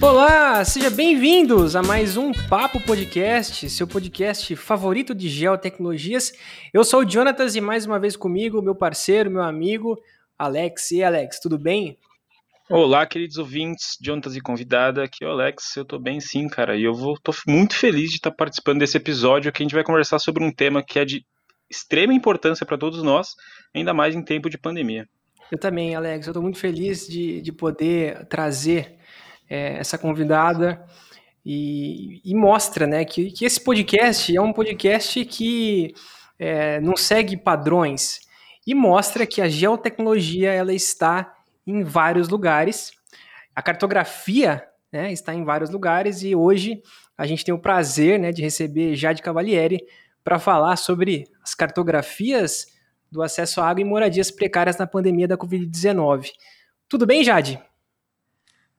Olá, sejam bem-vindos a mais um Papo Podcast, seu podcast favorito de geotecnologias. Eu sou o Jonatas e mais uma vez comigo, meu parceiro, meu amigo, Alex. E Alex, tudo bem? Olá, queridos ouvintes, Jonatas e convidada, aqui é o Alex, eu tô bem sim, cara, e eu vou, tô muito feliz de estar participando desse episódio que a gente vai conversar sobre um tema que é de extrema importância para todos nós, ainda mais em tempo de pandemia. Eu também, Alex, eu tô muito feliz de, de poder trazer é, essa convidada e, e, mostra né, que, que esse podcast é um podcast que é, não segue padrões e mostra que a geotecnologia ela está em vários lugares. A cartografia né, está em vários lugares e hoje a gente tem o prazer né, de receber Jade Cavalieri para falar sobre as cartografias do acesso à água e moradias precárias na pandemia da Covid-19. Tudo bem, Jade?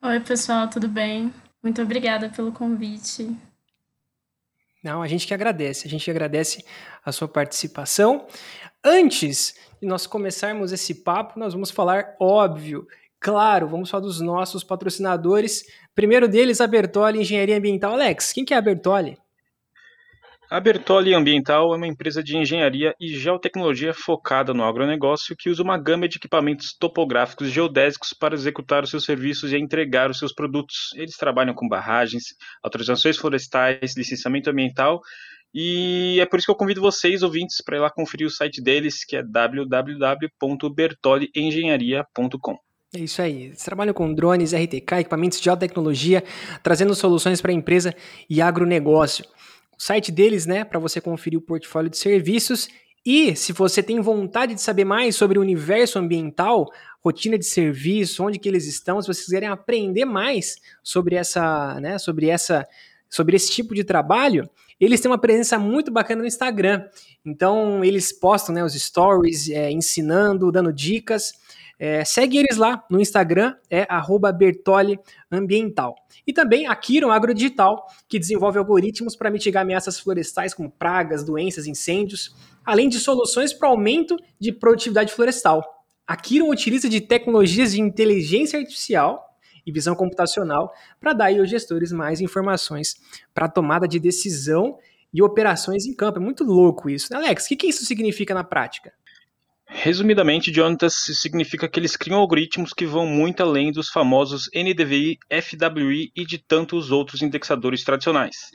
Oi, pessoal, tudo bem? Muito obrigada pelo convite. Não, a gente que agradece, a gente agradece a sua participação. Antes de nós começarmos esse papo, nós vamos falar, óbvio, claro, vamos falar dos nossos patrocinadores. Primeiro deles, a Bertoli Engenharia Ambiental. Alex, quem que é a Bertoli? A Bertoli Ambiental é uma empresa de engenharia e geotecnologia focada no agronegócio que usa uma gama de equipamentos topográficos geodésicos para executar os seus serviços e entregar os seus produtos. Eles trabalham com barragens, autorizações florestais, licenciamento ambiental e é por isso que eu convido vocês, ouvintes, para ir lá conferir o site deles, que é www.bertoliengenharia.com. É isso aí. Eles trabalham com drones, RTK, equipamentos de alta tecnologia, trazendo soluções para a empresa e agronegócio o site deles, né, para você conferir o portfólio de serviços. E se você tem vontade de saber mais sobre o universo ambiental, rotina de serviço, onde que eles estão, se vocês quiserem aprender mais sobre essa, né, sobre essa, sobre esse tipo de trabalho, eles têm uma presença muito bacana no Instagram. Então eles postam, né, os stories, é, ensinando, dando dicas. É, segue eles lá no Instagram, é Bertoli Ambiental. E também a Kiron Agrodigital, que desenvolve algoritmos para mitigar ameaças florestais como pragas, doenças, incêndios, além de soluções para aumento de produtividade florestal. A Kiron utiliza de tecnologias de inteligência artificial e visão computacional para dar aos gestores mais informações para tomada de decisão e operações em campo. É muito louco isso. Alex, o que, que isso significa na prática? Resumidamente, Jonatas significa que eles criam algoritmos que vão muito além dos famosos NDVI, FWI e de tantos outros indexadores tradicionais.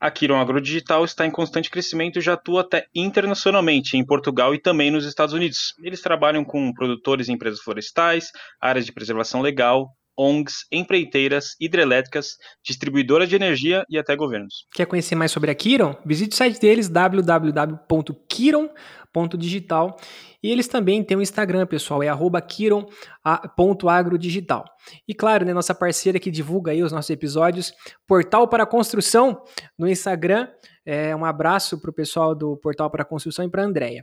A Kiron Agrodigital está em constante crescimento e já atua até internacionalmente, em Portugal e também nos Estados Unidos. Eles trabalham com produtores e empresas florestais, áreas de preservação legal, ONGs, empreiteiras, hidrelétricas, distribuidoras de energia e até governos. Quer conhecer mais sobre a Kiron? Visite o site deles www.kiron.digital e eles também têm um Instagram, pessoal, é kiron.agrodigital. E claro, né, nossa parceira que divulga aí os nossos episódios, Portal para Construção no Instagram. É, um abraço para o pessoal do Portal para Construção e para a Andrea.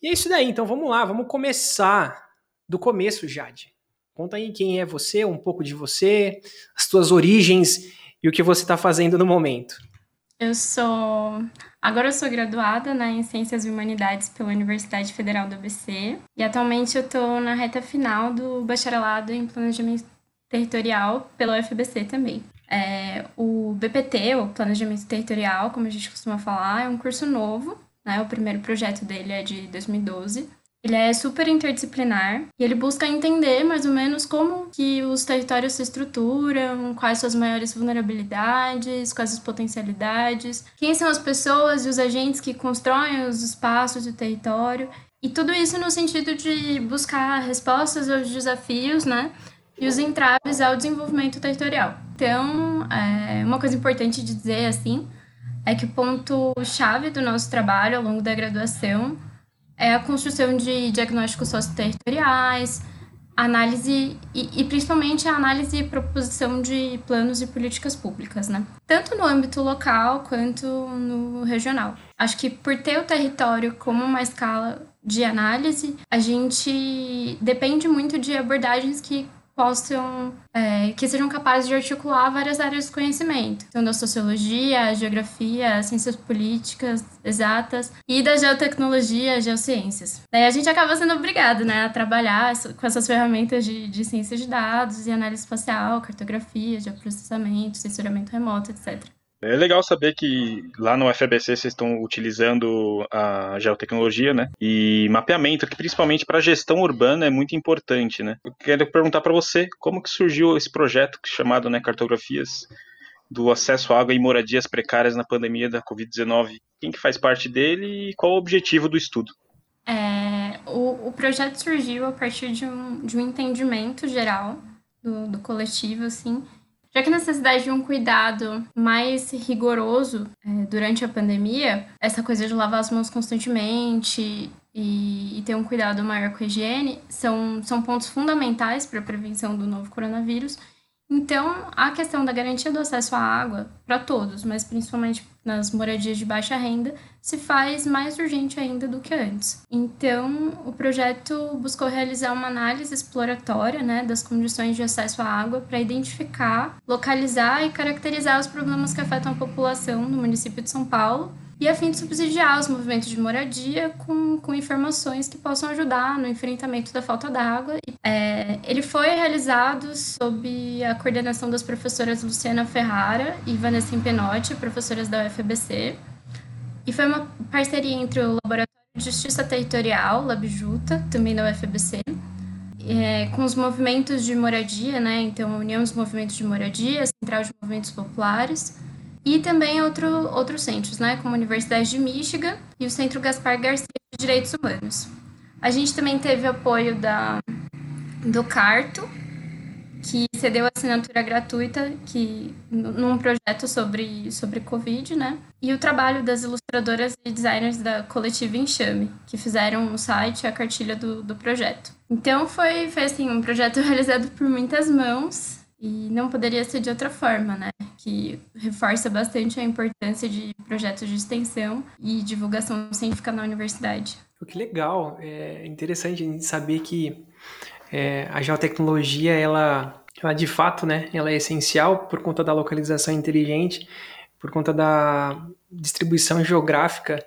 E é isso daí, então vamos lá, vamos começar do começo, Jade. Conta aí quem é você, um pouco de você, as suas origens e o que você está fazendo no momento. Eu sou. Agora eu sou graduada né, em Ciências e Humanidades pela Universidade Federal do ABC. E atualmente eu estou na reta final do bacharelado em Planejamento Territorial pela UFBC também. É, o BPT, o Planejamento Territorial, como a gente costuma falar, é um curso novo. Né, o primeiro projeto dele é de 2012. Ele é super interdisciplinar e ele busca entender mais ou menos como que os territórios se estruturam, quais são as maiores vulnerabilidades, quais as potencialidades, quem são as pessoas e os agentes que constroem os espaços do território. E tudo isso no sentido de buscar respostas aos desafios, né? E os entraves ao desenvolvimento territorial. Então, é, uma coisa importante de dizer, assim, é que o ponto-chave do nosso trabalho ao longo da graduação é a construção de diagnósticos socioterritoriais, análise e, e, principalmente a análise e proposição de planos e políticas públicas, né? Tanto no âmbito local quanto no regional. Acho que por ter o território como uma escala de análise, a gente depende muito de abordagens que possam, é, que sejam capazes de articular várias áreas do conhecimento. Então, da sociologia, geografia, ciências políticas, exatas e da geotecnologia, geociências. Daí a gente acaba sendo obrigado, né, a trabalhar com essas ferramentas de, de ciência de dados e análise espacial, cartografia, geoprocessamento, sensoramento remoto, etc. É legal saber que lá no FBC vocês estão utilizando a geotecnologia, né? E mapeamento, que principalmente para gestão urbana é muito importante, né? Eu quero perguntar para você como que surgiu esse projeto chamado, né, Cartografias do acesso à água e moradias precárias na pandemia da Covid-19. Quem que faz parte dele e qual o objetivo do estudo? É, o, o projeto surgiu a partir de um, de um entendimento geral do, do coletivo, assim, já que a necessidade de um cuidado mais rigoroso é, durante a pandemia, essa coisa de lavar as mãos constantemente e, e, ter um cuidado maior com a higiene são, são pontos fundamentais para a prevenção do novo coronavírus. Então, a questão da garantia do acesso à água para todos, mas principalmente nas moradias de baixa renda, se faz mais urgente ainda do que antes. Então, o projeto buscou realizar uma análise exploratória né, das condições de acesso à água para identificar, localizar e caracterizar os problemas que afetam a população no município de São Paulo e a fim de subsidiar os movimentos de moradia com, com informações que possam ajudar no enfrentamento da falta d'água. É, ele foi realizado sob a coordenação das professoras Luciana Ferrara e Vanessa Penotti, professoras da UFBC, e foi uma parceria entre o Laboratório de Justiça Territorial, LabJuta, também da UFBC, é, com os movimentos de moradia, né? Então, a União dos Movimentos de Moradia, a Central de Movimentos Populares, e também outro, outros centros, né, como a Universidade de Michigan e o Centro Gaspar Garcia de Direitos Humanos. A gente também teve apoio da, do Carto, que cedeu assinatura gratuita que, num projeto sobre, sobre Covid, né? E o trabalho das ilustradoras e designers da coletiva Enxame, que fizeram o site e a cartilha do, do projeto. Então foi, foi assim, um projeto realizado por muitas mãos e não poderia ser de outra forma, né? Que reforça bastante a importância de projetos de extensão e divulgação científica na universidade. Que legal, é interessante saber que é, a geotecnologia, ela, ela de fato, né, ela é essencial por conta da localização inteligente, por conta da distribuição geográfica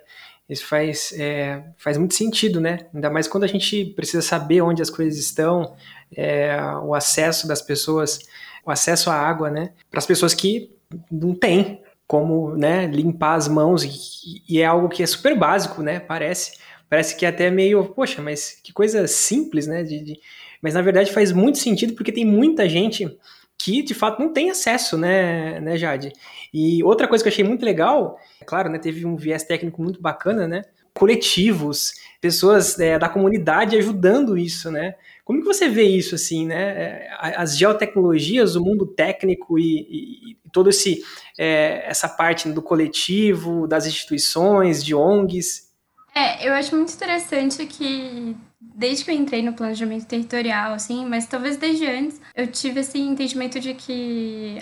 isso faz, é, faz muito sentido, né? Ainda mais quando a gente precisa saber onde as coisas estão, é, o acesso das pessoas, o acesso à água, né? Para as pessoas que não têm como né, limpar as mãos, e, e, é algo que é super básico, né? Parece. Parece que é até meio, poxa, mas que coisa simples, né? De, de... Mas na verdade faz muito sentido porque tem muita gente que de fato não tem acesso, né, né, Jade? E outra coisa que eu achei muito legal, é claro, né, teve um viés técnico muito bacana, né? Coletivos, pessoas é, da comunidade ajudando isso, né? Como que você vê isso, assim, né? É, as geotecnologias, o mundo técnico e, e, e todo esse é, essa parte do coletivo, das instituições, de ONGs. É, eu acho muito interessante que desde que eu entrei no planejamento territorial, assim, mas talvez desde antes, eu tive esse entendimento de que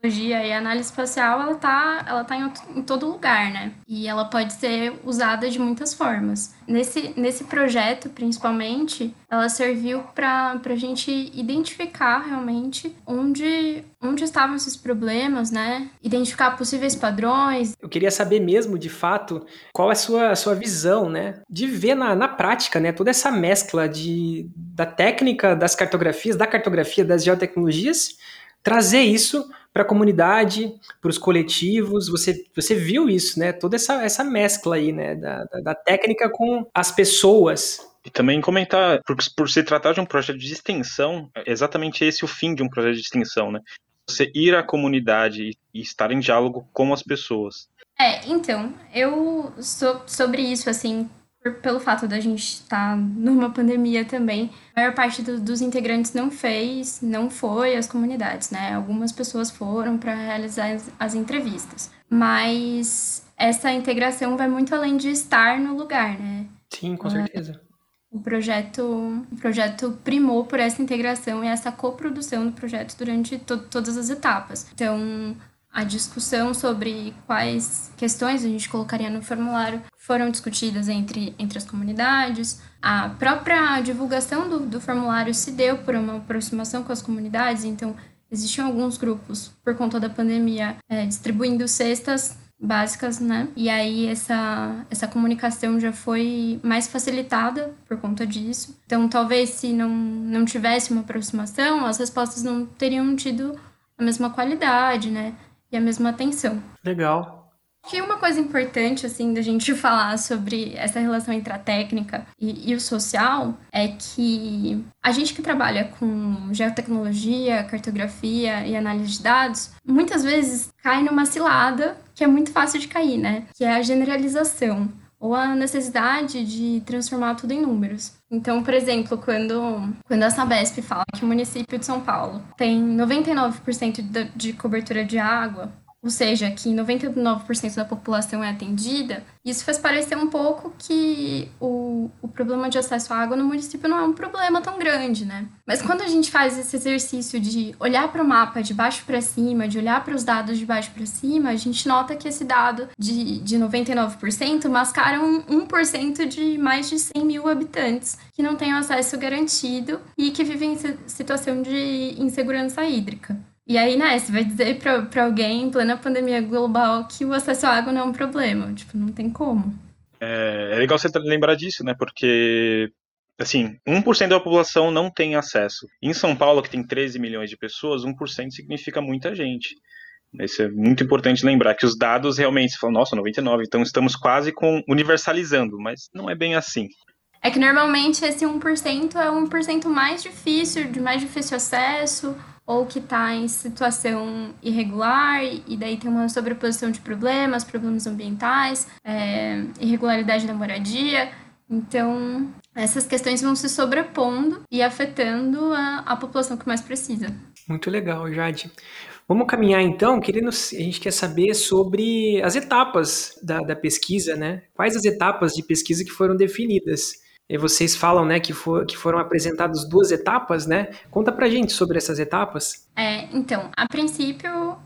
tecnologia e a análise espacial, ela tá, ela tá em, em, todo lugar, né? E ela pode ser usada de muitas formas. Nesse, nesse projeto, principalmente, ela serviu para a gente identificar realmente onde, onde estavam esses problemas, né? Identificar possíveis padrões. Eu queria saber mesmo, de fato, qual é a sua, a sua visão, né? De ver na, na prática, né? Toda essa mescla de, da técnica das cartografias, da cartografia das geotecnologias, trazer isso para a comunidade, para os coletivos. Você, você viu isso, né? Toda essa, essa mescla aí, né? Da, da, da técnica com as pessoas. E também comentar, por, por se tratar de um projeto de extensão, é exatamente esse o fim de um projeto de extensão, né? Você ir à comunidade e estar em diálogo com as pessoas. É, então, eu sou sobre isso, assim, por, pelo fato da gente estar tá numa pandemia também, a maior parte do, dos integrantes não fez, não foi às comunidades, né? Algumas pessoas foram para realizar as, as entrevistas. Mas essa integração vai muito além de estar no lugar, né? Sim, com certeza. O projeto, o projeto primou por essa integração e essa coprodução do projeto durante to todas as etapas. Então, a discussão sobre quais questões a gente colocaria no formulário foram discutidas entre, entre as comunidades. A própria divulgação do, do formulário se deu por uma aproximação com as comunidades, então existiam alguns grupos, por conta da pandemia, é, distribuindo cestas básicas, né? E aí essa, essa comunicação já foi mais facilitada por conta disso. Então, talvez se não, não tivesse uma aproximação, as respostas não teriam tido a mesma qualidade, né? E a mesma atenção. Legal. Que uma coisa importante, assim, da gente falar sobre essa relação entre a técnica e, e, o social é que a gente que trabalha com geotecnologia, cartografia e análise de dados, muitas vezes cai numa cilada que é muito fácil de cair, né? Que é a generalização ou a necessidade de transformar tudo em números. Então, por exemplo, quando, quando a Sabesp fala que o município de São Paulo tem 99% de, de cobertura de água, ou seja, que 99% da população é atendida, isso faz parecer um pouco que o, o problema de acesso à água no município não é um problema tão grande, né? Mas quando a gente faz esse exercício de olhar para o mapa de baixo para cima, de olhar para os dados de baixo para cima, a gente nota que esse dado de, de 99% mascara um 1% de mais de 100 mil habitantes que não têm acesso garantido e que vivem em situação de insegurança hídrica. E aí, né, você vai dizer pra, pra alguém em plena pandemia global que o acesso à água não é um problema. Tipo, não tem como. É, é legal você lembrar disso, né? Porque, assim, 1% da população não tem acesso. Em São Paulo, que tem 13 milhões de pessoas, 1% significa muita gente. Isso é muito importante lembrar que os dados realmente, você fala, nossa, 99, então estamos quase com universalizando, mas não é bem assim. É que normalmente esse 1% é o 1% mais difícil, de mais difícil acesso, ou que está em situação irregular, e daí tem uma sobreposição de problemas, problemas ambientais, é, irregularidade da moradia. Então, essas questões vão se sobrepondo e afetando a, a população que mais precisa. Muito legal, Jade. Vamos caminhar então, querendo, a gente quer saber sobre as etapas da, da pesquisa, né? Quais as etapas de pesquisa que foram definidas? E vocês falam, né, que, for, que foram apresentadas duas etapas, né? Conta pra gente sobre essas etapas. É, então, a princípio,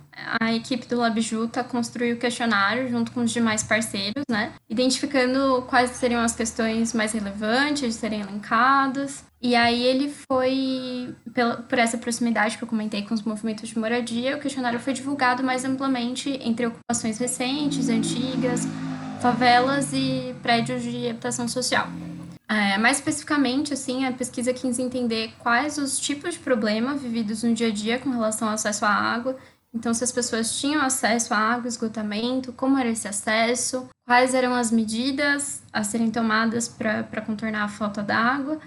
a equipe do LabJuta construiu o questionário junto com os demais parceiros, né? Identificando quais seriam as questões mais relevantes de serem elencadas. E aí ele foi, por essa proximidade que eu comentei com os movimentos de moradia, o questionário foi divulgado mais amplamente entre ocupações recentes, antigas, favelas e prédios de habitação social. É, mais especificamente, assim, a pesquisa quis entender quais os tipos de problema vividos no dia a dia com relação ao acesso à água. Então, se as pessoas tinham acesso à água, esgotamento, como era esse acesso, quais eram as medidas a serem tomadas para contornar a falta d'água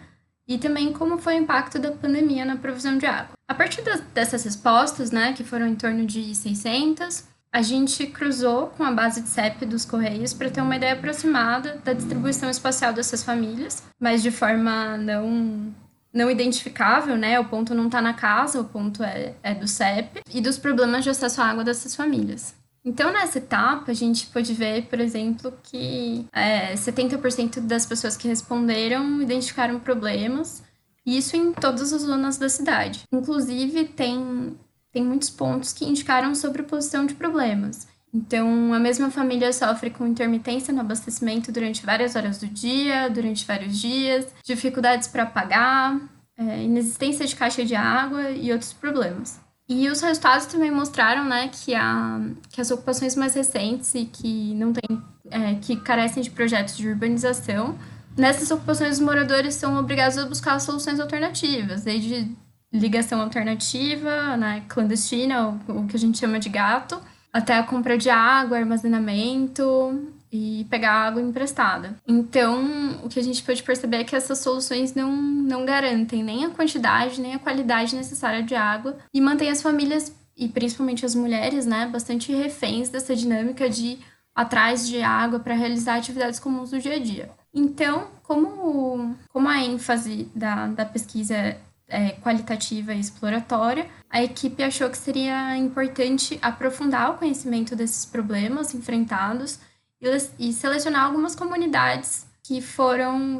e também como foi o impacto da pandemia na provisão de água. A partir dessas respostas, né, que foram em torno de 600, a gente cruzou com a base de CEP dos Correios para ter uma ideia aproximada da distribuição espacial dessas famílias, mas de forma não não identificável, né? O ponto não está na casa, o ponto é, é do CEP, e dos problemas de acesso à água dessas famílias. Então, nessa etapa, a gente pode ver, por exemplo, que é, 70% das pessoas que responderam identificaram problemas, isso em todas as zonas da cidade. Inclusive, tem tem muitos pontos que indicaram sobreposição de problemas. Então, a mesma família sofre com intermitência no abastecimento durante várias horas do dia, durante vários dias, dificuldades para pagar, é, inexistência de caixa de água e outros problemas. E os resultados também mostraram né, que, a, que as ocupações mais recentes e que não tem, é, que carecem de projetos de urbanização, nessas ocupações os moradores são obrigados a buscar soluções alternativas, desde ligação alternativa, né, clandestina, o, que a gente chama de gato, até a compra de água, armazenamento e pegar água emprestada. Então, o que a gente pode perceber é que essas soluções não, não garantem nem a quantidade nem a qualidade necessária de água e mantém as famílias e principalmente as mulheres, né, bastante reféns dessa dinâmica de atrás de água para realizar atividades comuns do dia a dia. Então, como, como a ênfase da, da pesquisa é, qualitativa e exploratória, a equipe achou que seria importante aprofundar o conhecimento desses problemas enfrentados e, e selecionar algumas comunidades que foram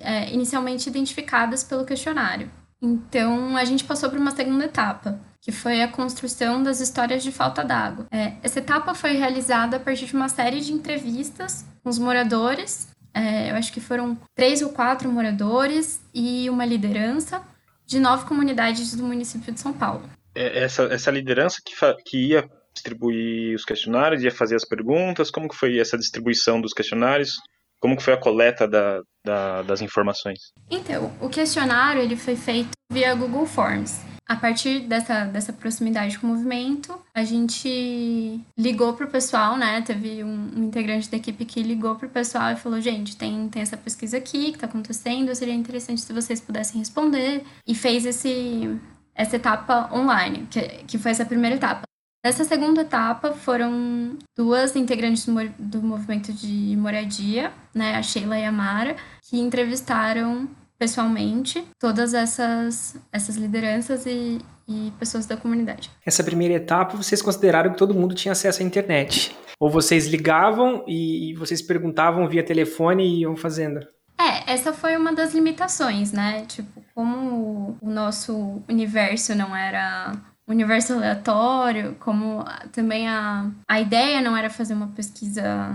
é, inicialmente identificadas pelo questionário. Então, a gente passou por uma segunda etapa, que foi a construção das histórias de falta d'água. É, essa etapa foi realizada a partir de uma série de entrevistas com os moradores. É, eu acho que foram três ou quatro moradores e uma liderança de nove comunidades do município de São Paulo. É, essa, essa liderança que, que ia distribuir os questionários, ia fazer as perguntas, como que foi essa distribuição dos questionários? Como que foi a coleta da, da, das informações? Então, o questionário ele foi feito via Google Forms. A partir dessa, dessa proximidade com o movimento, a gente ligou pro pessoal, né? Teve um, um integrante da equipe que ligou pro pessoal e falou: gente, tem, tem essa pesquisa aqui que tá acontecendo, seria interessante se vocês pudessem responder. E fez esse, essa etapa online, que, que foi essa primeira etapa. Nessa segunda etapa foram duas integrantes do movimento de moradia, né, a Sheila e a Mara, que entrevistaram pessoalmente todas essas, essas lideranças e, e pessoas da comunidade. Essa primeira etapa, vocês consideraram que todo mundo tinha acesso à internet? Ou vocês ligavam e vocês perguntavam via telefone e iam fazendo? É, essa foi uma das limitações, né? Tipo, como o nosso universo não era universo aleatório, como também a, a ideia não era fazer uma pesquisa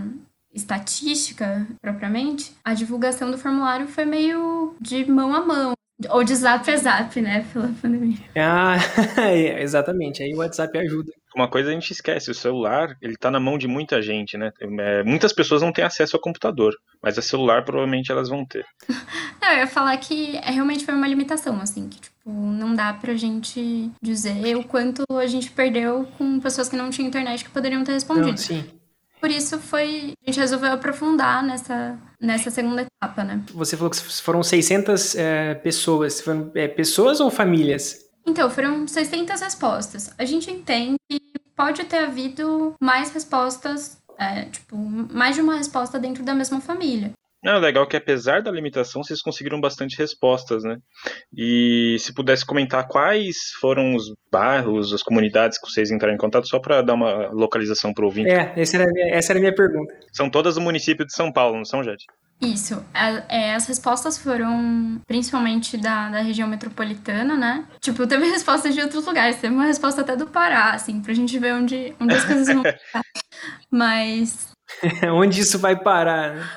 estatística propriamente, a divulgação do formulário foi meio de mão a mão. Ou de zap a zap, né, pela pandemia. Ah, exatamente. Aí o WhatsApp ajuda. Uma coisa a gente esquece, o celular, ele tá na mão de muita gente, né? É, muitas pessoas não têm acesso ao computador, mas a celular provavelmente elas vão ter. não, eu ia falar que é, realmente foi uma limitação, assim, que, tipo, não dá pra gente dizer o quanto a gente perdeu com pessoas que não tinham internet que poderiam ter respondido. Não, sim. Por isso foi, a gente resolveu aprofundar nessa, nessa segunda etapa, né? Você falou que foram 600 é, pessoas. Foram é, pessoas ou famílias? Então, foram 600 respostas. A gente entende que pode ter havido mais respostas, é, tipo, mais de uma resposta dentro da mesma família. É legal que apesar da limitação, vocês conseguiram bastante respostas, né? E se pudesse comentar quais foram os bairros, as comunidades que vocês entraram em contato, só para dar uma localização para o ouvinte. É, essa era, minha, essa era a minha pergunta. São todas do município de São Paulo, não são, Jade? Isso. É, as respostas foram principalmente da, da região metropolitana, né? Tipo, teve respostas de outros lugares. Teve uma resposta até do Pará, assim, pra gente ver onde, onde as coisas vão ficar. Mas Onde isso vai parar? Né?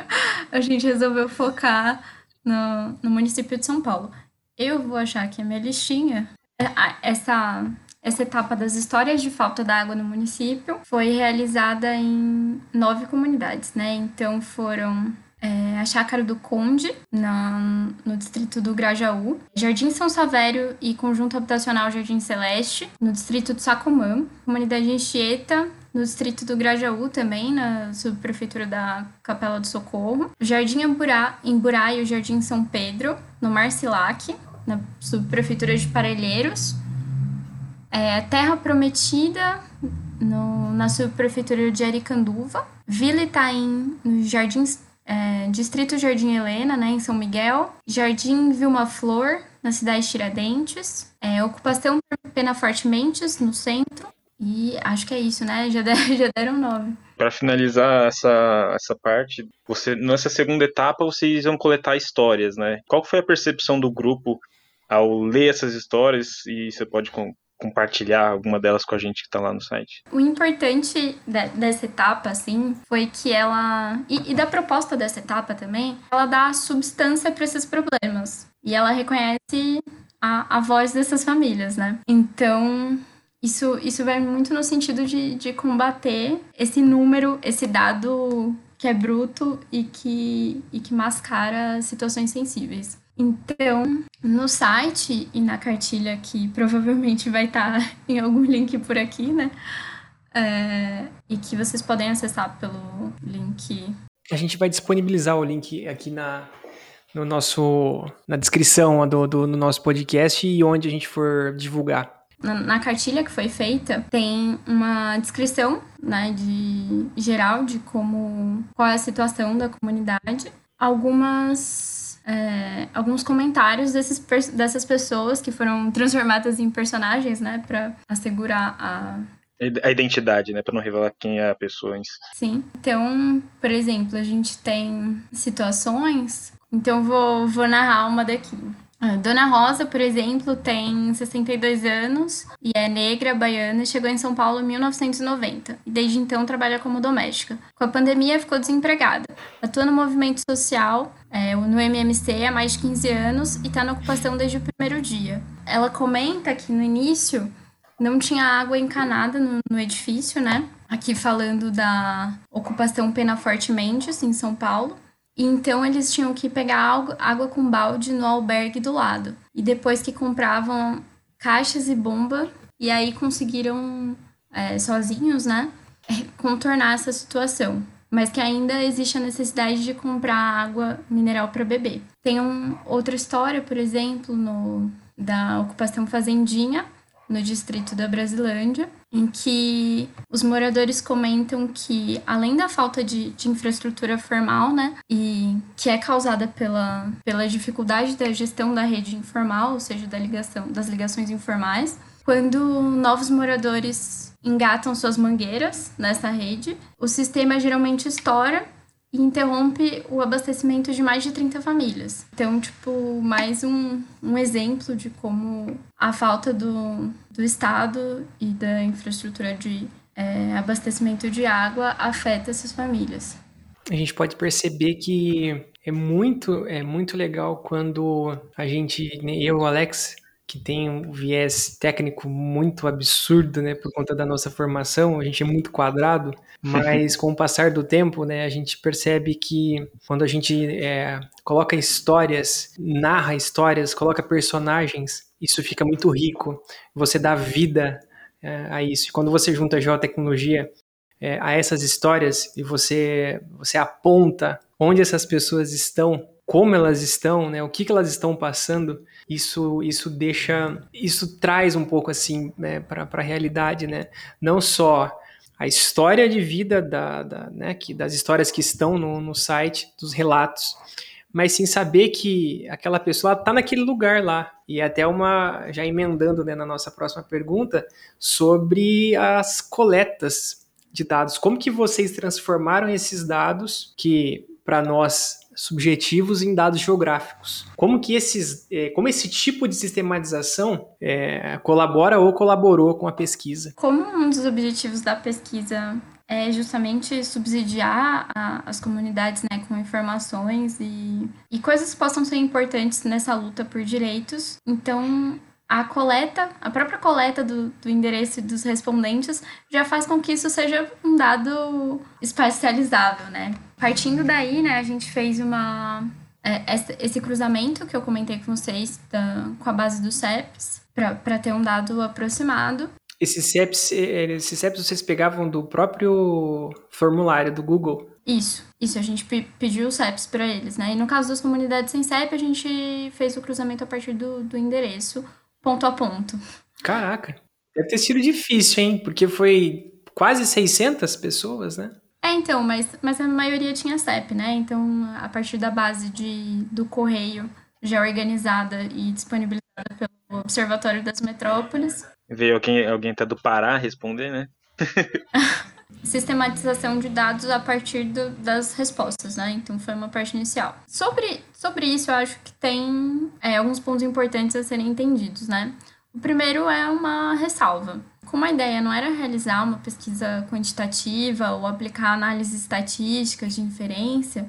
a gente resolveu focar no, no município de São Paulo. Eu vou achar que a minha listinha, é, essa, essa etapa das histórias de falta d'água no município foi realizada em nove comunidades, né? Então foram é, a Chácara do Conde, na, no distrito do Grajaú, Jardim São Savério e Conjunto Habitacional Jardim Celeste, no distrito do Sacomã, Comunidade Anchieta, no distrito do Grajaú também, na subprefeitura da Capela do Socorro, Jardim Emburá, Emburá e o Jardim São Pedro, no Marcilac, na subprefeitura de Parelheiros, é, Terra Prometida, no, na subprefeitura de Aricanduva, Vila Itaim, no Jardim, é, Distrito Jardim Helena, né, em São Miguel, Jardim Vilma Flor, na cidade de Tiradentes, é, Ocupação Pena Forte Mentes, no centro, e acho que é isso, né? Já, deram, já deram nove. Para finalizar essa, essa parte, você nessa segunda etapa vocês vão coletar histórias, né? Qual foi a percepção do grupo ao ler essas histórias e você pode com, compartilhar alguma delas com a gente que está lá no site? O importante de, dessa etapa, assim, foi que ela. E, e da proposta dessa etapa também, ela dá substância para esses problemas. E ela reconhece a, a voz dessas famílias, né? Então, isso, isso vai muito no sentido de, de combater esse número, esse dado que é bruto e que, e que mascara situações sensíveis. Então, no site e na cartilha, que provavelmente vai estar tá em algum link por aqui, né? É, e que vocês podem acessar pelo link. A gente vai disponibilizar o link aqui na, no nosso, na descrição do, do no nosso podcast e onde a gente for divulgar na, na, cartilha que foi feita, tem uma descrição, né, de geral de como qual é a situação da comunidade, algumas é, alguns comentários desses, dessas pessoas que foram transformadas em personagens, né, para assegurar a a identidade, né, para não revelar quem é a pessoa em si. Sim. Então, por exemplo, a gente tem situações. Então, vou, vou narrar uma daqui. A Dona Rosa, por exemplo, tem 62 anos e é negra, baiana e chegou em São Paulo em 1990. E desde então trabalha como doméstica. Com a pandemia ficou desempregada. Atua no movimento social, é, no MMC há mais de 15 anos e está na ocupação desde o primeiro dia. Ela comenta que no início não tinha água encanada no, no edifício, né? Aqui falando da ocupação Penaforte Mendes, em São Paulo. Então eles tinham que pegar água com balde no albergue do lado. E depois que compravam caixas e bomba, e aí conseguiram é, sozinhos, né, contornar essa situação. Mas que ainda existe a necessidade de comprar água mineral para beber. Tem um, outra história, por exemplo, no, da ocupação fazendinha, no distrito da Brasilândia, em que os moradores comentam que, além da falta de, de infraestrutura formal, né, e que é causada pela, pela dificuldade da gestão da rede informal, ou seja, da ligação, das ligações informais, quando novos moradores engatam suas mangueiras nessa rede, o sistema geralmente estoura e interrompe o abastecimento de mais de 30 famílias. Então, tipo, mais um, um exemplo de como a falta do, do Estado e da infraestrutura de é, abastecimento de água afeta essas famílias. A gente pode perceber que é muito, é muito legal quando a gente, né, eu o Alex, que tem um viés técnico muito absurdo, né, por conta da nossa formação, a gente é muito quadrado, mas com o passar do tempo, né, a gente percebe que quando a gente é, coloca histórias, narra histórias, coloca personagens, isso fica muito rico, você dá vida é, a isso. E quando você junta a geotecnologia é, a essas histórias e você, você aponta onde essas pessoas estão, como elas estão, né, o que, que elas estão passando, isso isso deixa isso traz um pouco assim né, para a realidade né? Não só a história de vida da, da né, que, das histórias que estão no, no site dos relatos mas sim saber que aquela pessoa está naquele lugar lá. E até uma já emendando né, na nossa próxima pergunta sobre as coletas de dados. Como que vocês transformaram esses dados que para nós subjetivos em dados geográficos. Como que esses, é, como esse tipo de sistematização é, colabora ou colaborou com a pesquisa? Como um dos objetivos da pesquisa é justamente subsidiar a, as comunidades né, com informações e, e coisas que possam ser importantes nessa luta por direitos. Então, a coleta, a própria coleta do, do endereço dos respondentes já faz com que isso seja um dado espacializável, né? Partindo daí, né, a gente fez uma é, esse cruzamento que eu comentei com vocês da, com a base do CEPS para ter um dado aproximado. Esses CEPs, esses CEPs vocês pegavam do próprio formulário do Google? Isso, isso, a gente pediu o CEPs para eles, né? E no caso das comunidades sem CEP, a gente fez o cruzamento a partir do, do endereço, ponto a ponto. Caraca, deve ter sido difícil, hein? Porque foi quase 600 pessoas, né? É, então, mas, mas a maioria tinha CEP, né? Então, a partir da base de, do correio já organizada e disponibilizada pelo Observatório das Metrópoles. Veio alguém, alguém até do Pará responder, né? Sistematização de dados a partir do, das respostas, né? Então foi uma parte inicial. Sobre, sobre isso, eu acho que tem é, alguns pontos importantes a serem entendidos, né? O primeiro é uma ressalva como a ideia não era realizar uma pesquisa quantitativa ou aplicar análises estatísticas de inferência,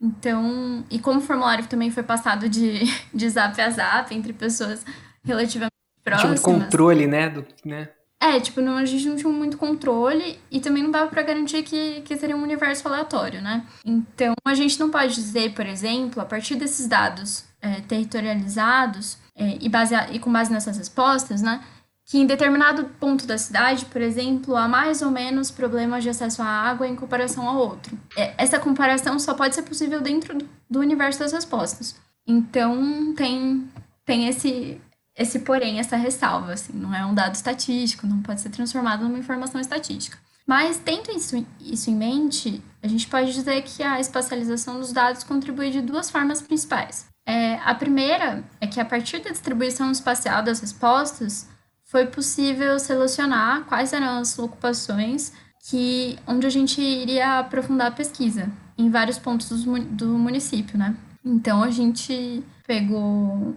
então, e como o formulário também foi passado de, de zap a zap entre pessoas relativamente próximas. Tinha um controle, né? Do, né? É, tipo, não, a gente não tinha muito controle e também não dava para garantir que, que seria um universo aleatório, né? Então, a gente não pode dizer, por exemplo, a partir desses dados é, territorializados é, e, e com base nessas respostas, né? que em determinado ponto da cidade, por exemplo, há mais ou menos problemas de acesso à água em comparação ao outro. É, essa comparação só pode ser possível dentro do universo das respostas. Então, tem, tem esse, esse porém, essa ressalva, assim, não é um dado estatístico, não pode ser transformado numa informação estatística. Mas, tendo isso, isso em mente, a gente pode dizer que a espacialização dos dados contribui de duas formas principais. É, a primeira é que, a partir da distribuição espacial das respostas, foi possível selecionar quais eram as ocupações que onde a gente iria aprofundar a pesquisa em vários pontos do, do município, né? Então a gente pegou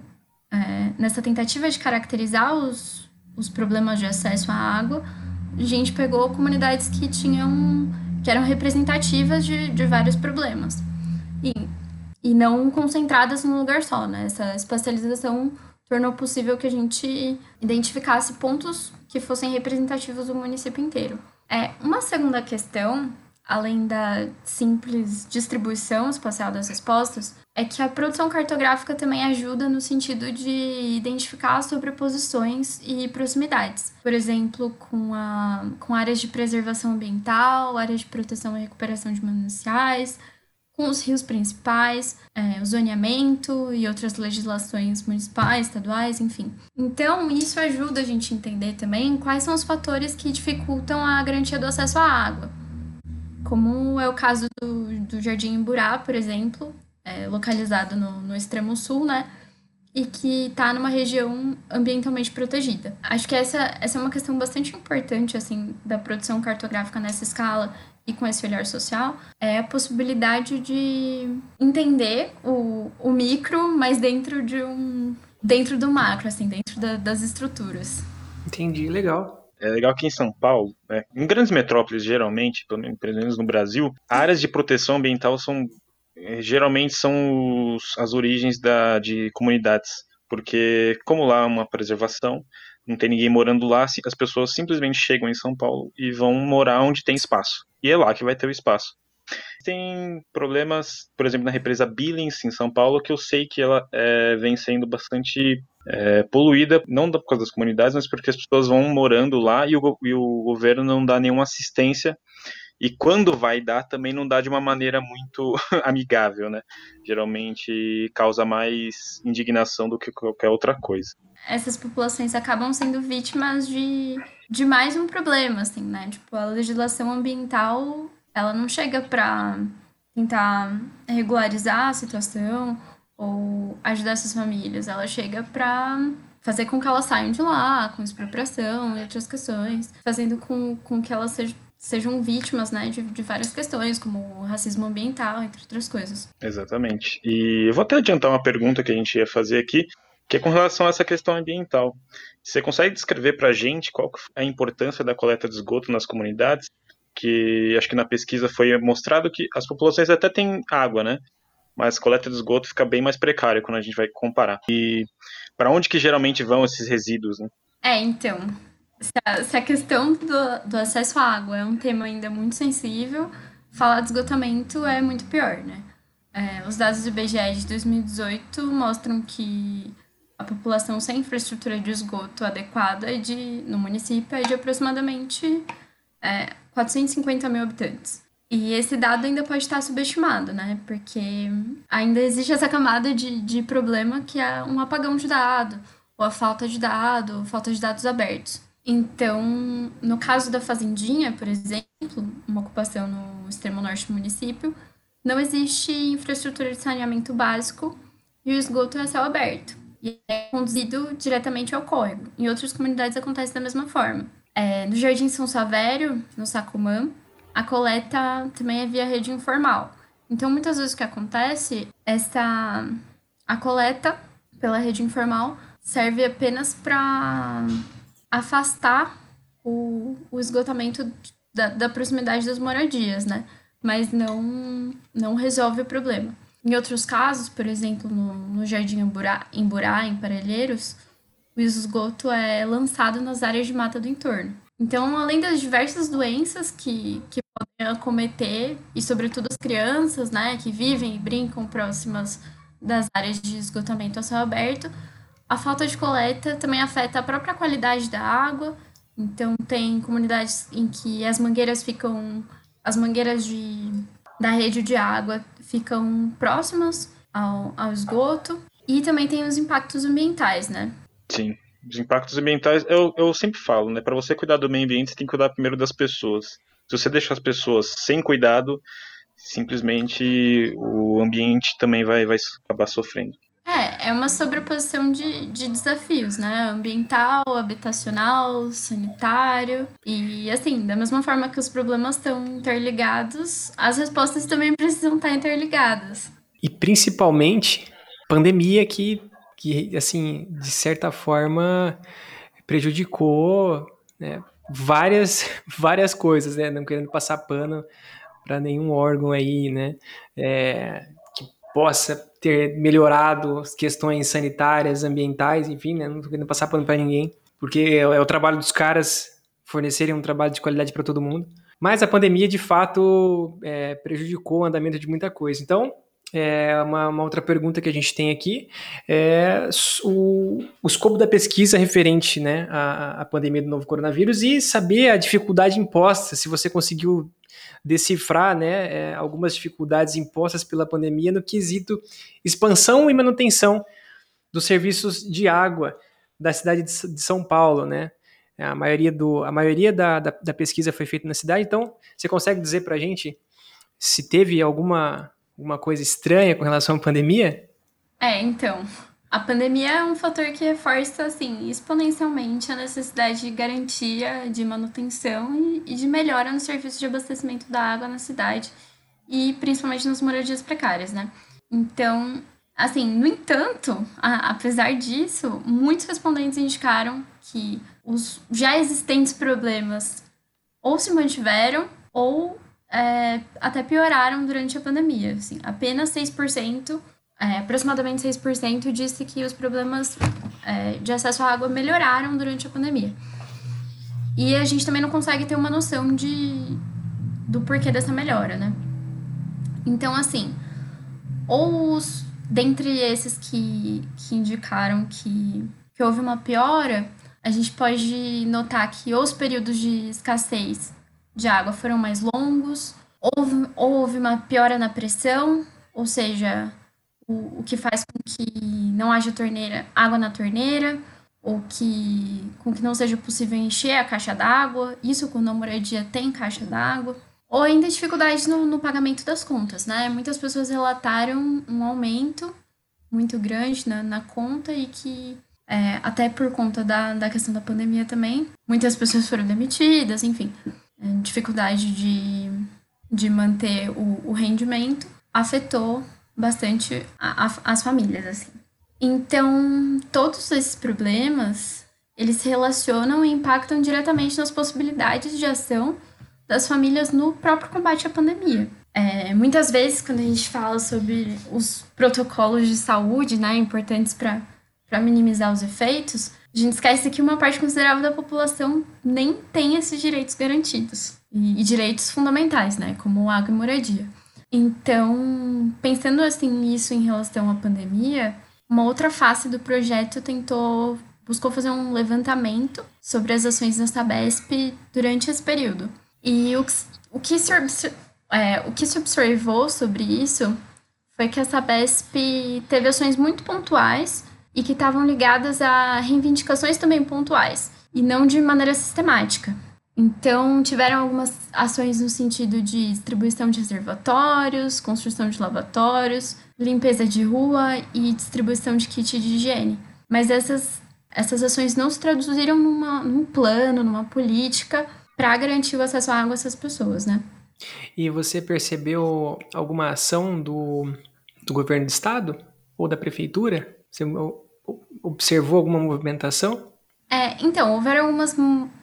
é, nessa tentativa de caracterizar os, os problemas de acesso à água, a gente pegou comunidades que tinham que eram representativas de, de vários problemas e, e não concentradas num lugar só, né? Essa espacialização tornou possível que a gente identificasse pontos que fossem representativos do município inteiro. É, uma segunda questão, além da simples distribuição espacial das respostas, é que a produção cartográfica também ajuda no sentido de identificar sobreposições e proximidades. Por exemplo, com, a, com áreas de preservação ambiental, áreas de proteção e recuperação de mananciais, com os rios principais, é, o zoneamento e outras legislações municipais, estaduais, enfim. Então, isso ajuda a gente a entender também quais são os fatores que dificultam a garantia do acesso à água. Como é o caso do, do Jardim Imburá, por exemplo, é, localizado no, no extremo sul, né? e que está numa região ambientalmente protegida. Acho que essa, essa é uma questão bastante importante, assim, da produção cartográfica nessa escala, e com esse olhar social é a possibilidade de entender o, o micro, mas dentro de um dentro do macro, assim, dentro da, das estruturas. Entendi, legal. É legal que em São Paulo, né, em grandes metrópoles, geralmente, pelo menos no Brasil, áreas de proteção ambiental são é, geralmente são os, as origens da, de comunidades, porque como lá é uma preservação, não tem ninguém morando lá, as pessoas simplesmente chegam em São Paulo e vão morar onde tem espaço. E é lá que vai ter o espaço. Tem problemas, por exemplo, na represa Billings, em São Paulo, que eu sei que ela é, vem sendo bastante é, poluída, não por causa das comunidades, mas porque as pessoas vão morando lá e o, e o governo não dá nenhuma assistência e quando vai dar também não dá de uma maneira muito amigável, né? Geralmente causa mais indignação do que qualquer outra coisa. Essas populações acabam sendo vítimas de, de mais um problema, assim, né? Tipo, a legislação ambiental, ela não chega para tentar regularizar a situação ou ajudar essas famílias, ela chega para fazer com que elas saiam de lá, com expropriação e outras questões, fazendo com, com que elas sejam sejam vítimas né, de, de várias questões, como racismo ambiental, entre outras coisas. Exatamente. E eu vou até adiantar uma pergunta que a gente ia fazer aqui, que é com relação a essa questão ambiental. Você consegue descrever para a gente qual é a importância da coleta de esgoto nas comunidades? Que acho que na pesquisa foi mostrado que as populações até têm água, né? Mas coleta de esgoto fica bem mais precária quando a gente vai comparar. E para onde que geralmente vão esses resíduos, né? É, então, se a, questão do, do acesso à água é um tema ainda muito sensível, falar de esgotamento é muito pior, né? É, os dados do IBGE de 2018 mostram que a população sem infraestrutura de esgoto adequada é de, no município é de aproximadamente é, 450 mil habitantes. E esse dado ainda pode estar subestimado, né? Porque ainda existe essa camada de, de problema que é um apagão de dado, ou a falta de dado, ou falta de dados abertos. Então, no caso da Fazendinha, por exemplo, uma ocupação no extremo norte do município, não existe infraestrutura de saneamento básico e o esgoto é céu aberto. E é conduzido diretamente ao córrego. Em outras comunidades acontece da mesma forma. É, no Jardim São Savério, no Sacumã, a coleta também é via rede informal. Então, muitas vezes o que acontece, essa, a coleta pela rede informal serve apenas para afastar o, o esgotamento da, da proximidade das moradias, né? Mas não, não resolve o problema. Em outros casos, por exemplo, no, no Jardim Emburá, Emburá, em Parelheiros, o esgoto é lançado nas áreas de mata do entorno. Então, além das diversas doenças que, que podem acometer, e sobretudo as crianças, né, que vivem e brincam próximas das áreas de esgotamento a céu aberto, a falta de coleta também afeta a própria qualidade da água. Então, tem comunidades em que as mangueiras ficam. As mangueiras de, da rede de água ficam próximas ao, ao esgoto. E também tem os impactos ambientais, né? Sim. Os impactos ambientais, eu, eu sempre falo, né? Para você cuidar do meio ambiente, você tem que cuidar primeiro das pessoas. Se você deixar as pessoas sem cuidado, simplesmente o ambiente também vai, vai acabar sofrendo. É, uma sobreposição de, de desafios, né? Ambiental, habitacional, sanitário. E, assim, da mesma forma que os problemas estão interligados, as respostas também precisam estar interligadas. E principalmente pandemia que, que, assim, de certa forma, prejudicou né, várias, várias coisas, né? Não querendo passar pano para nenhum órgão aí, né? É, possa ter melhorado as questões sanitárias, ambientais, enfim, né? Não estou querendo passar pano para ninguém, porque é, é o trabalho dos caras fornecerem um trabalho de qualidade para todo mundo. Mas a pandemia, de fato, é, prejudicou o andamento de muita coisa. Então, é uma, uma, outra pergunta que a gente tem aqui é o, o escopo da pesquisa referente né, à, à, pandemia do novo coronavírus e saber a dificuldade imposta, se você conseguiu decifrar né, é, algumas dificuldades impostas pela pandemia no quesito expansão e manutenção dos serviços de água da cidade de, São Paulo, né? A maioria, do, a maioria da, da, da pesquisa foi feita na cidade, então você consegue dizer para a gente se teve alguma, alguma coisa estranha com relação à pandemia? É, então, a pandemia é um fator que reforça, assim, exponencialmente a necessidade de garantia de manutenção e, de melhora no serviço de abastecimento da água na cidade e principalmente nas moradias precárias, né? Então, assim, no entanto, a, apesar disso, muitos respondentes indicaram que os já existentes problemas ou se mantiveram ou é, até pioraram durante a pandemia. Assim, apenas 6%, é, aproximadamente 6%, disse que os problemas é, de acesso à água melhoraram durante a pandemia. E a gente também não consegue ter uma noção de, do porquê dessa melhora, né? Então, assim, ou os, dentre esses que, que indicaram que, que houve uma piora, a gente pode notar que os períodos de escassez de água foram mais longos, houve, houve uma piora na pressão, ou seja, o, que faz com que não haja torneira, água na torneira, ou que com que não seja possível encher a caixa d'água, isso quando a moradia tem caixa d'água, ou ainda dificuldades no, no pagamento das contas, né? Muitas pessoas relataram um aumento muito grande na, na conta e que é, até por conta da, da questão da pandemia também. Muitas pessoas foram demitidas, enfim. É, dificuldade de, de manter o, o rendimento afetou bastante a, a, as famílias, assim. Então, todos esses problemas, eles se relacionam e impactam diretamente nas possibilidades de ação das famílias no próprio combate à pandemia. É, muitas vezes, quando a gente fala sobre os protocolos de saúde, né, importantes para minimizar os efeitos, a gente esquece que uma parte considerável da população nem tem esses direitos garantidos. E, e direitos fundamentais, né? Como água e moradia. Então, pensando assim nisso em relação à pandemia, uma outra face do projeto tentou buscou fazer um levantamento sobre as ações da Sabesp durante esse período. E o, o, que, se, é, o que se observou sobre isso foi que a Sabesp teve ações muito pontuais e que estavam ligadas a reivindicações também pontuais e não de maneira sistemática. Então, tiveram algumas ações no sentido de distribuição de reservatórios, construção de lavatórios, limpeza de rua e distribuição de kit de higiene. Mas essas, essas ações não se traduziram numa, num plano, numa política para garantir o acesso à água a essas pessoas, né? E você percebeu alguma ação do, do governo do estado ou da prefeitura você observou alguma movimentação? É, então, houveram algumas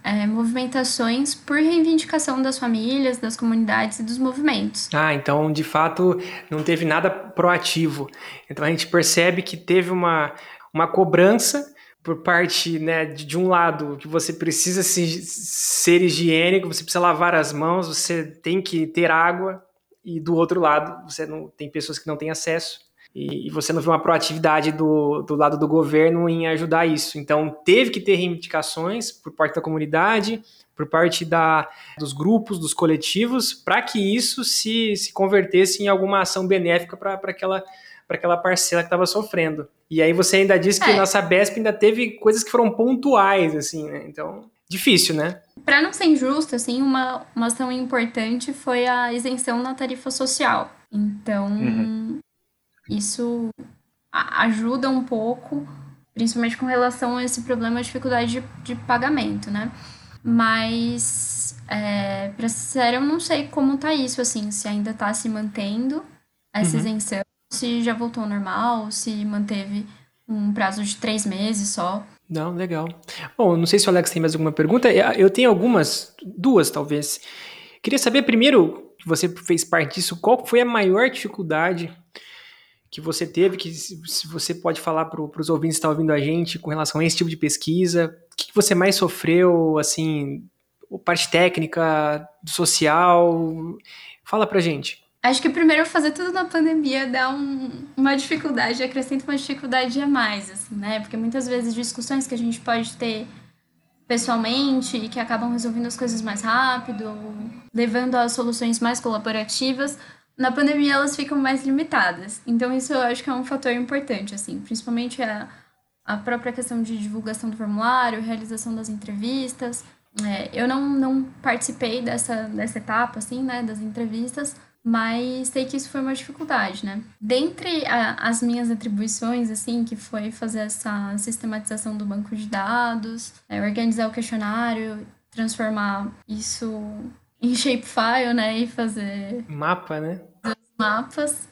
é, movimentações por reivindicação das famílias, das comunidades e dos movimentos. Ah, então, de fato, não teve nada proativo. Então, a gente percebe que teve uma, uma cobrança por parte né, de, de um lado que você precisa se, ser higiênico, você precisa lavar as mãos, você tem que ter água, e do outro lado, você não tem pessoas que não têm acesso e, você não viu uma proatividade do, do lado do governo em ajudar isso. Então, teve que ter reivindicações por parte da comunidade, por parte da, dos grupos, dos coletivos, para que isso se, se convertesse em alguma ação benéfica para aquela, aquela parcela que estava sofrendo. E aí você ainda disse que é. nossa BESP ainda teve coisas que foram pontuais, assim, né? Então, difícil, né? Para não ser injusto, assim, uma, uma ação importante foi a isenção na tarifa social. Então, uhum. Isso ajuda um pouco, principalmente com relação a esse problema de dificuldade de, de pagamento, né? Mas, é, pra ser sincero, eu não sei como tá isso, assim, se ainda tá se mantendo essa uhum. isenção, se já voltou ao normal, se manteve um prazo de três meses só. Não, legal. Bom, não sei se o Alex tem mais alguma pergunta. Eu tenho algumas, duas talvez. Queria saber primeiro, que você fez parte disso, qual foi a maior dificuldade que você teve, que se você pode falar para os ouvintes que estão ouvindo a gente com relação a esse tipo de pesquisa, o que você mais sofreu, assim, parte técnica, social, fala pra gente. Acho que primeiro fazer tudo na pandemia dá um, uma dificuldade, acrescenta uma dificuldade a mais, assim, né? Porque muitas vezes discussões que a gente pode ter pessoalmente e que acabam resolvendo as coisas mais rápido, levando a soluções mais colaborativas, na pandemia elas ficam mais limitadas. Então isso eu acho que é um fator importante, assim, principalmente a, a própria questão de divulgação do formulário, realização das entrevistas. É, eu não, não participei dessa, dessa etapa, assim, né, das entrevistas, mas sei que isso foi uma dificuldade, né? Dentre a, as minhas atribuições, assim, que foi fazer essa sistematização do banco de dados, é, organizar o questionário, transformar isso em shapefile, né, e fazer... Mapa, né? Mapas.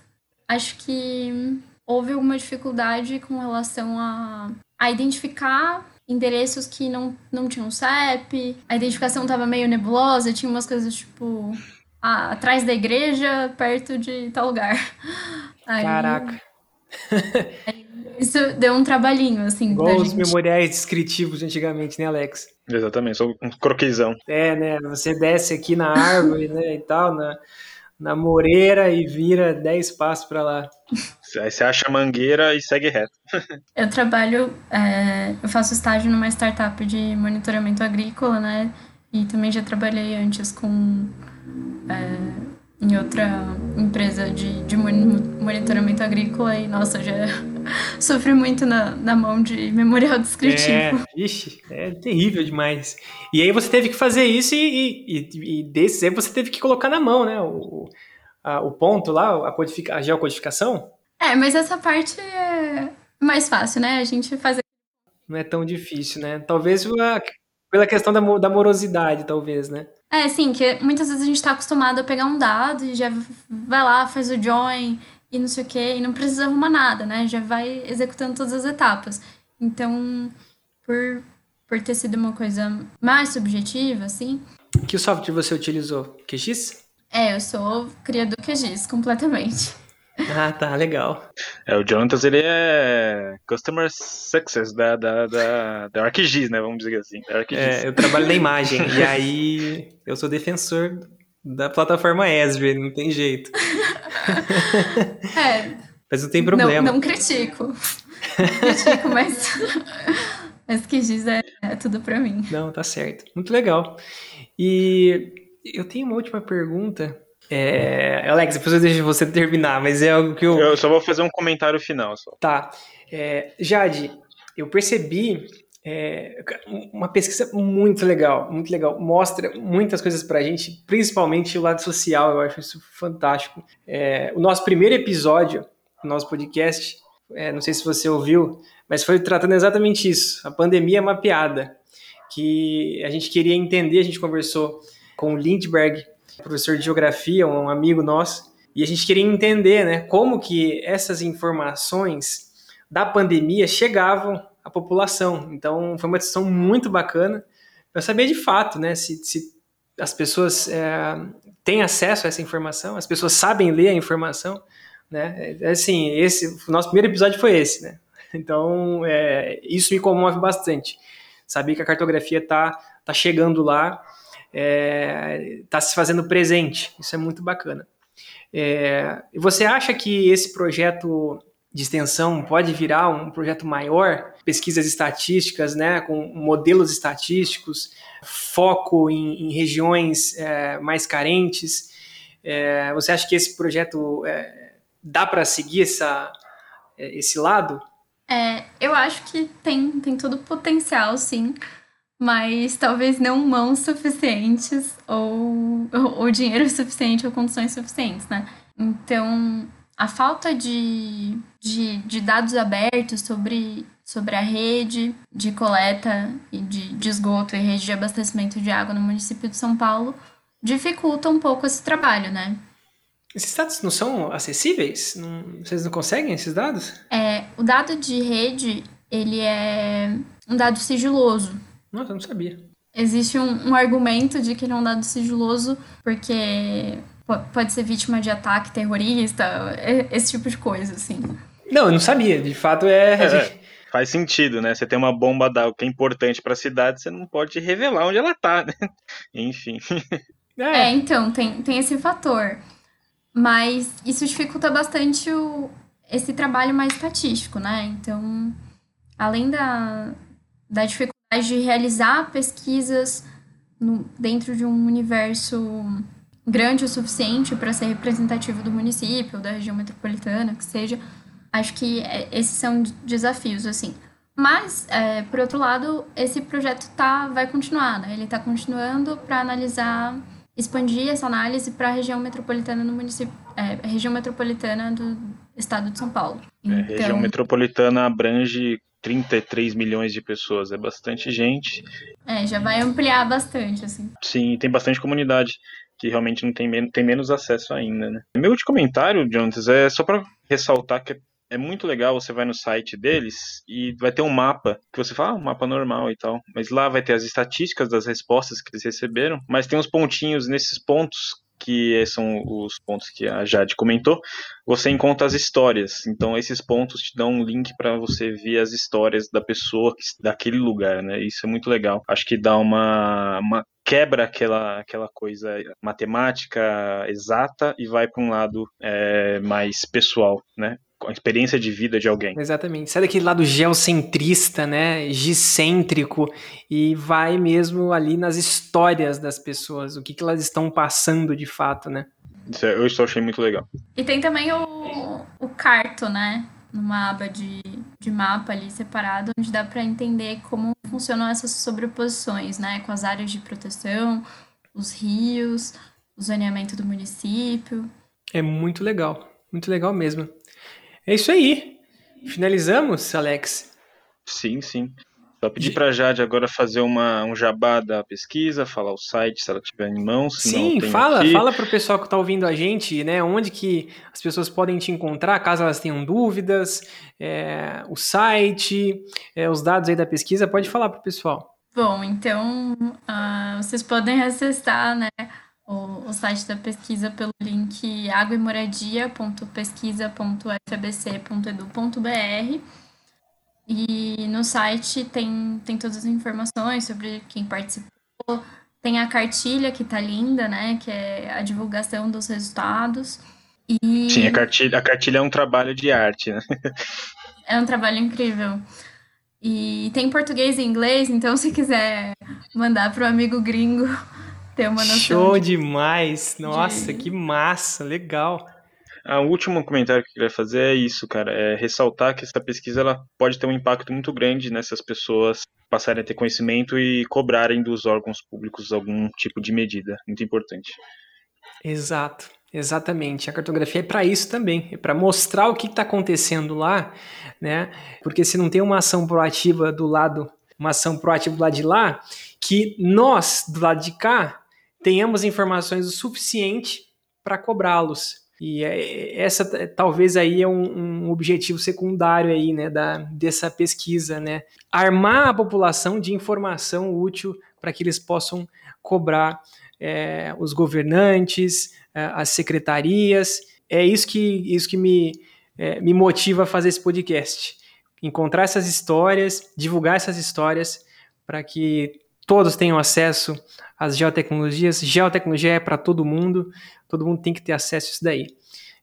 Acho que houve alguma dificuldade com relação a, a identificar endereços que não, não tinham CEP, a identificação estava meio nebulosa, tinha umas coisas tipo ah, atrás da igreja, perto de tal lugar. Aí, Caraca. isso deu um trabalhinho, assim. Igual os gente. memoriais descritivos antigamente, né, Alex? Exatamente, só um croquisão. É, né? Você desce aqui na árvore, né, e tal, na, na moreira e vira 10 passos para lá. Aí você acha a mangueira e segue reto. eu trabalho, é, eu faço estágio numa startup de monitoramento agrícola, né? E também já trabalhei antes com é, em outra empresa de, de monitoramento agrícola e, nossa, já sofri muito na, na mão de memorial descritivo. É, ixi, é terrível demais. E aí você teve que fazer isso e, e, e desses aí você teve que colocar na mão, né? O, a, o ponto lá, a, codifica, a geocodificação. É, mas essa parte é mais fácil, né? A gente fazer. Não é tão difícil, né? Talvez pela questão da, da morosidade, talvez, né? É, sim, que muitas vezes a gente tá acostumado a pegar um dado e já vai lá, faz o join e não sei o quê, e não precisa arrumar nada, né? Já vai executando todas as etapas. Então, por, por ter sido uma coisa mais subjetiva, assim. Que software você utilizou? QGIS? É, eu sou criador QGIS, completamente. Ah, tá, legal. É, o Jonatas, ele é Customer Success da, da, da, da ArcGIS, né? Vamos dizer assim. É, eu trabalho na imagem, e aí eu sou defensor da plataforma Esri, não tem jeito. É. Mas não tem problema. Não, não critico. critico, mas... Mas QGIS é, é tudo pra mim. Não, tá certo. Muito legal. E eu tenho uma última pergunta é, Alex, depois eu deixo você terminar, mas é algo que eu. Eu só vou fazer um comentário final. Só. Tá. É, Jade, eu percebi é, uma pesquisa muito legal, muito legal. Mostra muitas coisas pra gente, principalmente o lado social, eu acho isso fantástico. É, o nosso primeiro episódio, o nosso podcast, é, não sei se você ouviu, mas foi tratando exatamente isso: a pandemia mapeada. Que a gente queria entender, a gente conversou com o Lindbergh, professor de geografia, um amigo nosso, e a gente queria entender, né, como que essas informações da pandemia chegavam à população. Então, foi uma discussão muito bacana para saber de fato, né, se, se as pessoas é, têm acesso a essa informação, as pessoas sabem ler a informação, né? É, assim, esse, o nosso primeiro episódio foi esse, né? Então, é, isso me comove bastante. Saber que a cartografia está tá chegando lá está é, tá se fazendo presente. Isso é muito bacana. É, você acha que esse projeto de extensão pode virar um projeto maior, pesquisas estatísticas, né, com modelos estatísticos, foco em, em regiões é, mais carentes? É, você acha que esse projeto é, dá para seguir essa, é, esse lado? É, eu acho que tem, tem todo o potencial, sim mas talvez não mãos suficientes ou, ou, dinheiro suficiente ou condições suficientes, né? Então, a falta de, de, de, dados abertos sobre, sobre a rede de coleta e de, de esgoto e rede de abastecimento de água no município de São Paulo dificulta um pouco esse trabalho, né? Esses dados não são acessíveis? Não, vocês não conseguem esses dados? É, o dado de rede, ele é um dado sigiloso. Nossa, eu não sabia. Existe um, um argumento de que ele é um dado sigiloso porque pode ser vítima de ataque terrorista, esse tipo de coisa, assim. Não, eu não sabia. De fato, é... é faz sentido, né? Você tem uma bomba d'água que é importante para a cidade, você não pode revelar onde ela tá, né? Enfim. É. é, então, tem, tem esse fator. Mas isso dificulta bastante o, esse trabalho mais estatístico, né? Então, além da, da dificuldade de realizar pesquisas no, dentro de um universo grande o suficiente para ser representativo do município, da região metropolitana, que seja, acho que é, esses são desafios, assim. Mas, é, por outro lado, esse projeto tá, vai continuar, né? Ele está continuando para analisar expandir essa análise para a região metropolitana no município, é, região metropolitana do estado de São Paulo. Então, é, região metropolitana abrange 33 milhões de pessoas, é bastante gente. É, já vai ampliar bastante, assim. Sim, tem bastante comunidade que realmente não tem, tem menos acesso ainda, né? Meu último comentário, Jonas, é só para ressaltar que é muito legal, você vai no site deles e vai ter um mapa, que você fala, ah, um mapa normal e tal, mas lá vai ter as estatísticas das respostas que eles receberam, mas tem uns pontinhos nesses pontos que são os pontos que a Jade comentou, você encontra as histórias. Então esses pontos te dão um link para você ver as histórias da pessoa daquele lugar, né? Isso é muito legal. Acho que dá uma, uma quebra aquela, aquela coisa matemática exata e vai para um lado é, mais pessoal, né? A experiência de vida de alguém. Exatamente. Sai daquele lado geocentrista, né, gicêntrico e vai mesmo ali nas histórias das pessoas, o que, que elas estão passando de fato, né? Isso é, eu estou achei muito legal. E tem também o, o carto, né? Numa aba de, de mapa ali separado, onde dá para entender como funcionam essas sobreposições, né? Com as áreas de proteção, os rios, o zoneamento do município. É muito legal, muito legal mesmo. É isso aí. Finalizamos, Alex? Sim, sim. Só pedir para a Jade agora fazer uma, um jabá da pesquisa, falar o site se ela tiver em mãos. Sim, fala, aqui. fala para o pessoal que está ouvindo a gente, né? Onde que as pessoas podem te encontrar, caso elas tenham dúvidas, é, o site, é, os dados aí da pesquisa, pode falar para o pessoal. Bom, então uh, vocês podem acessar, né? O, o site da pesquisa pelo link aguaemoradia.pesquisa.fbc.edu.br e no site tem, tem todas as informações sobre quem participou, tem a cartilha que tá linda, né, que é a divulgação dos resultados. E... Sim, a cartilha, a cartilha é um trabalho de arte, né? É um trabalho incrível. E tem português e inglês, então se quiser mandar para o amigo gringo, ter uma noção. Show de... demais! Nossa, de... que massa, legal. O último comentário que eu queria fazer é isso, cara, é ressaltar que essa pesquisa ela pode ter um impacto muito grande nessas pessoas passarem a ter conhecimento e cobrarem dos órgãos públicos algum tipo de medida, muito importante. Exato, exatamente. A cartografia é para isso também, é para mostrar o que está acontecendo lá, né? Porque se não tem uma ação proativa do lado, uma ação proativa do lado de lá, que nós do lado de cá tenhamos informações o suficiente para cobrá-los. E é, essa talvez aí é um, um, objetivo secundário aí, né, da, dessa pesquisa, né? Armar a população de informação útil para que eles possam cobrar é, os governantes, é, as secretarias. É isso que, isso que me, é, me motiva a fazer esse podcast. Encontrar essas histórias, divulgar essas histórias para que todos tenham acesso as geotecnologias. Geotecnologia é para todo mundo, todo mundo tem que ter acesso a isso daí.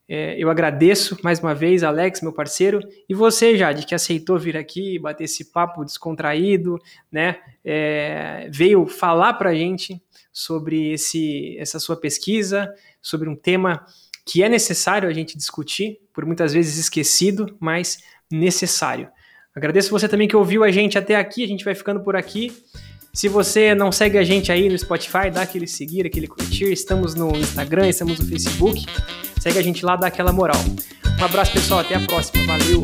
É, eu agradeço mais uma vez, Alex, meu parceiro, e você, Jade, que aceitou vir aqui, bater esse papo descontraído, né? É, veio falar para a gente sobre esse, essa sua pesquisa, sobre um tema que é necessário a gente discutir, por muitas vezes esquecido, mas necessário. Agradeço você também que ouviu a gente até aqui, a gente vai ficando por aqui. Se você não segue a gente aí no Spotify, dá aquele seguir, aquele curtir. Estamos no Instagram, estamos no Facebook. Segue a gente lá, dá aquela moral. Um abraço, pessoal. Até a próxima. Valeu!